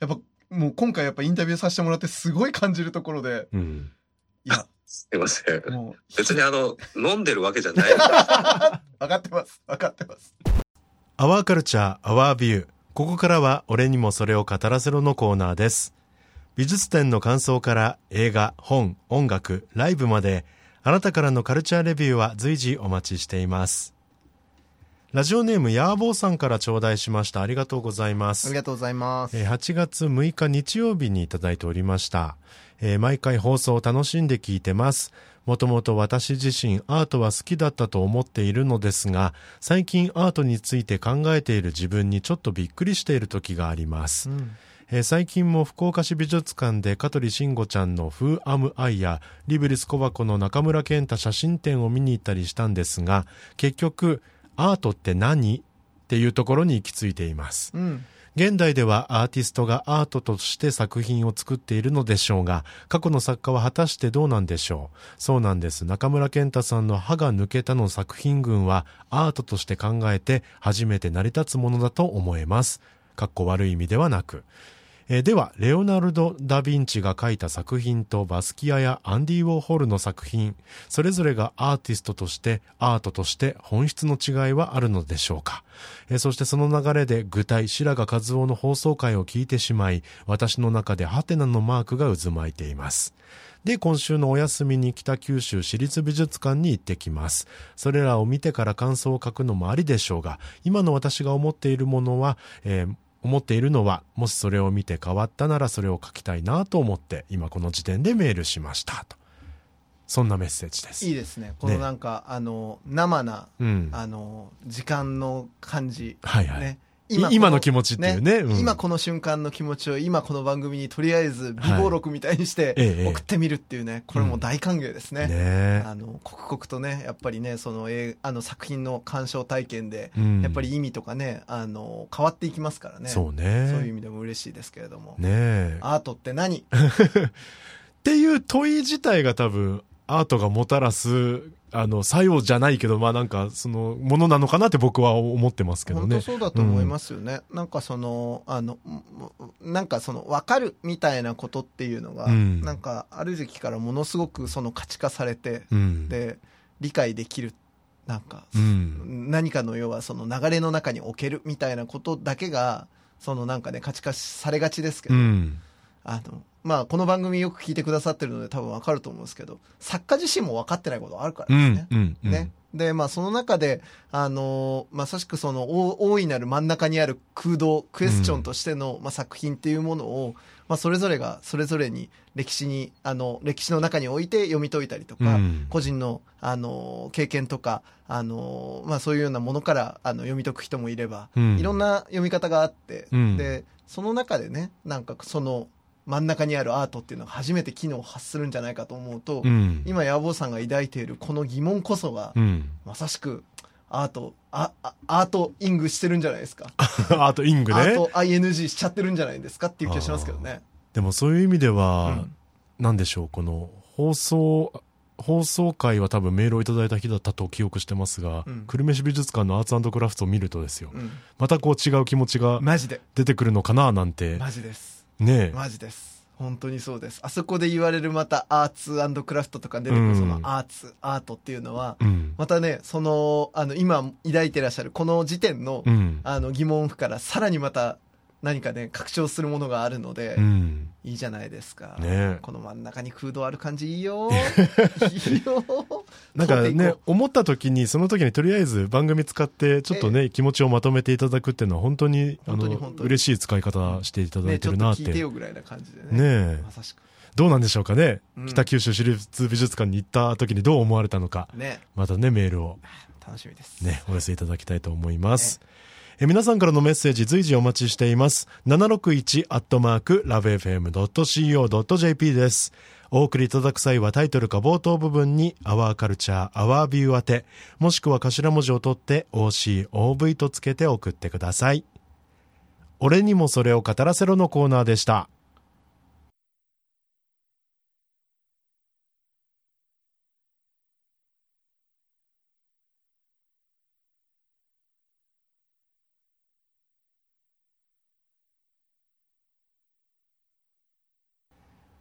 やっぱ、もう今回やっぱインタビューさせてもらってすごい感じるところで、うん、いや、すいません。もう別にあの、飲んでるわけじゃない。*laughs* 分かってます。分かってます。アワーカルチャー、アワービュー。ここからは俺にもそれを語らせろのコーナーです。美術展の感想から映画、本、音楽、ライブまで、あなたからのカルチャーレビューは随時お待ちしています。ラジオネームヤーボーさんから頂戴しました。ありがとうございます。ありがとうございます。8月6日日曜日にいただいておりました。えー、毎回放送を楽しんで聞いてます。もともと私自身アートは好きだったと思っているのですが、最近アートについて考えている自分にちょっとびっくりしている時があります。うんえー、最近も福岡市美術館で香取慎吾ちゃんのフーアムアイやリブリス小箱の中村健太写真展を見に行ったりしたんですが、結局アートって何？っていうところに行き着いています。うん現代ではアーティストがアートとして作品を作っているのでしょうが、過去の作家は果たしてどうなんでしょう。そうなんです。中村健太さんの歯が抜けたの作品群はアートとして考えて初めて成り立つものだと思えます。かっこ悪い意味ではなく。えー、では、レオナルド・ダ・ヴィンチが書いた作品とバスキアやアンディ・ウォーホルの作品、それぞれがアーティストとして、アートとして本質の違いはあるのでしょうか。えー、そしてその流れで具体白髪和夫の放送回を聞いてしまい、私の中でハテナのマークが渦巻いています。で、今週のお休みに北九州市立美術館に行ってきます。それらを見てから感想を書くのもありでしょうが、今の私が思っているものは、えー思っているのは、もしそれを見て変わったならそれを書きたいなと思って、今この時点でメールしましたと。そんなメッセージです。いいですね。このなんか、ね、あの、生な、うん、あの、時間の感じ。はいはい。ね。今今の気持ちっていうね、ねうん、今この瞬間の気持ちを今この番組にとりあえず備忘録みたいにして送ってみるっていうね、これも大歓迎ですね。うん。ね、あの刻々とねやっぱりねそのあの作品の鑑賞体験で、うん、やっぱり意味とかねあの変わっていきますからね。そうね。そういう意味でも嬉しいですけれども、ね、アートって何？*laughs* っていう問い自体が多分アートがもたらすあの、作用じゃないけど、まあなんか、その、ものなのかなって僕は思ってますけどね。本当そうだと思いますよね。うん、なんかその、あの、なんかその、わかるみたいなことっていうのが、うん、なんか、ある時期からものすごくその価値化されて、うん、で、理解できる。なんか、何かの要はその流れの中に置けるみたいなことだけが、そのなんかね、価値化されがちですけど、あの、まあ、この番組よく聞いてくださってるので多分わかると思うんですけど、作家自身も分かってないことあるからですね。うんうんうん、ね。で、まあ、その中で、あのー、まさしくその、大いなる真ん中にある空洞、クエスチョンとしての、うん、まあ、作品っていうものを、まあ、それぞれが、それぞれに歴史に、あの、歴史の中において読み解いたりとか、うん、個人の、あのー、経験とか、あのー、まあ、そういうようなものから、あの、読み解く人もいれば、いろんな読み方があって、で、その中でね、なんかその、真ん中にあるアートっていうのが初めて機能を発するんじゃないかと思うと、うん、今野望さんが抱いているこの疑問こそが、うん、まさしくアートあアートイングしてるんじゃないですか。*laughs* アートイングね。アート ING しちゃってるんじゃないですかっていう気がしますけどね。でもそういう意味では、うん、なんでしょうこの放送放送回は多分メールをいただいた日だったと記憶してますが、うん、久留米市美術館のアーツクラフトを見るとですよ、うん、またこう違う気持ちが出てくるのかななんて。マジですねマジです。本当にそうです。あそこで言われるまたアーツクラフトとか出てくるそのアーツ、うん、アートっていうのは、うん、またねそのあの今抱いてらっしゃるこの時点のうん、あの疑問符からさらにまた何かね拡張するものがあるので、うん、いいじゃないですか、ね、この真ん中に空洞ある感じいいよ。*laughs* いいよ。なんかね思った時にその時にとりあえず番組使ってちょっとね気持ちをまとめていただくっていうのは本当にあの嬉しい使い方していただいてるなって、ね、聞いてよぐらいな感じでね。ねまさしく。どうなんでしょうかね、うん、北九州市立美術館に行った時にどう思われたのか、ね、またねメールを。楽しみです。ねお寄せいただきたいと思います、ねえ皆さんからのメッセージ随時お待ちしています。761アットマークラブ FM.co.jp です。お送りいただく際はタイトルか冒頭部分に Our Culture, Our View 宛て、もしくは頭文字を取って OCOV とつけて送ってください。俺にもそれを語らせろのコーナーでした。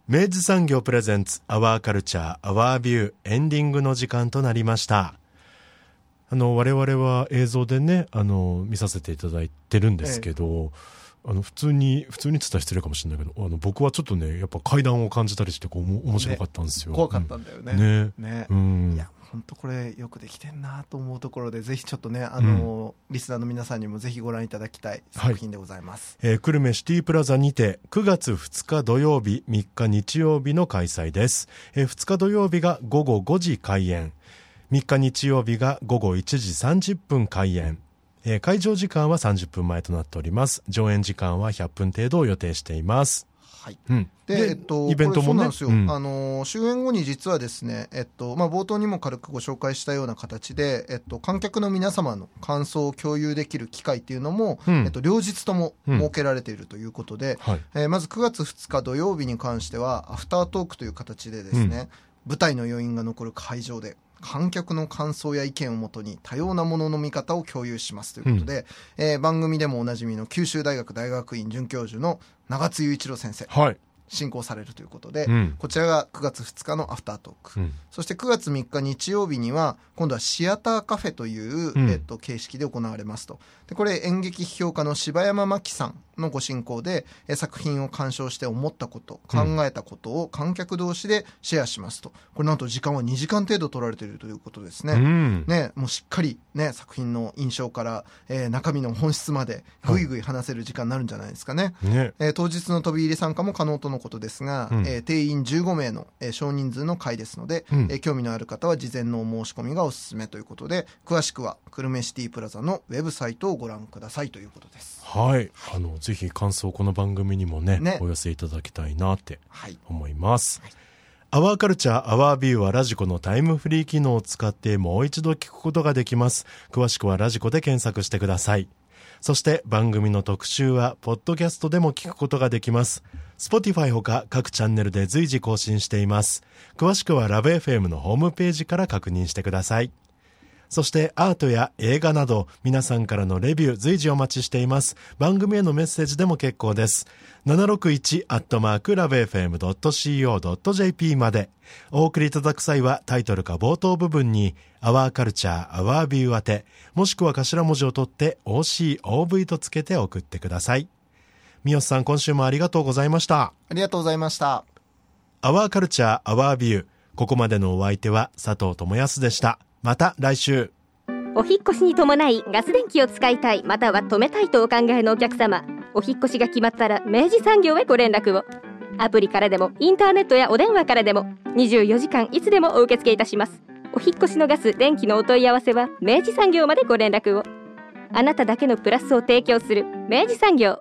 明治産業プレゼンツアワーカルチャーアワービューエンディングの時間となりました。あの我々は映像でねあの見させていただいてるんですけど、ええ、あの普通に普通に言ったら失礼かもしれないけどあの僕はちょっとねやっぱ階段を感じたりしてこう面白かったんですよ、ね、怖かったんだよね、うん、ね。ね、うん、いや本当これよくできてんなと思うところでぜひちょっとねあの、うん、リスナーの皆さんにもぜひご覧いただきたい作品でございます、はい、えー、久留米シティプラザにて9月2日土曜日3日日曜日の開催です、えー、2日土曜日が午後5時開演。3日日曜日が午後1時30分開演。えー、会場時間は30分前となっております。上演時間は100分程度を予定しています。はい。うん、で、えっと、イベントもね。そうなんですよ。うん、あの、終演後に実はですね、えっと、まあ、冒頭にも軽くご紹介したような形で、えっと、観客の皆様の感想を共有できる機会っていうのも、うん、えっと、両日とも設けられているということで、はい、えー、まず9月2日土曜日に関しては、アフタートークという形でですね、舞台の余韻が残る会場で、観客の感想や意見をもとに多様なものの見方を共有しますということで、うん、えー、番組でもおなじみの九州大学大学院准教授の長津雄一郎先生、はい、進行されるということで、うん、こちらが9月2日のアフタートーク、うん、そして9月3日日曜日には今度はシアターカフェという、うん、えっと、形式で行われますとでこれ演劇批評家の柴山真紀さんのご進行でえ作品を鑑賞して思ったこと考えたことを観客同士でシェアしますと。これなんと時間は2時間程度取られているということですね,、ねもうしっかり、ね、作品の印象から、えー、中身の本質までぐいぐい話せる時間になるんじゃないですかね、ね。えー、当日の飛び入り参加も可能とのことですが、うん、えー、定員15名の、えー、少人数の会ですので、うん、えー、興味のある方は事前のお申し込みがおすすめということで詳しくは久留米シティプラザのウェブサイトをご覧くださいということですはいあのぜひ感想この番組にもね、ね、お寄せいただきたいなって思います、はいはいアワーカルチャーアワービューはラジコのタイムフリー機能を使ってもう一度聞くことができます。詳しくはラジコで検索してください。そして番組の特集は、ポッドキャストでも聞くことができます。Spotify ほか各チャンネルで随時更新しています。詳しくはラブ f m のホームページから確認してください。そしてアートや映画など皆さんからのレビュー随時お待ちしています。番組へのメッセージでも結構です。761アットマークラブ FM.co.jp まで。お送りいただく際はタイトルか冒頭部分に Our Culture, Our View 宛て、もしくは頭文字を取って OCOV とつけて送ってください。三好さん、今週もありがとうございました。ありがとうございました。Our Culture, Our View。ここまでのお相手は佐藤智康でした。また来週。お引越しに伴いガス電気を使いたいまたは止めたいとお考えのお客様。お引越しが決まったら明治産業へご連絡を。アプリからでもインターネットやお電話からでも24時間いつでもお受け付けいたします。お引越しのガス電気のお問い合わせは明治産業までご連絡を。あなただけのプラスを提供する明治産業。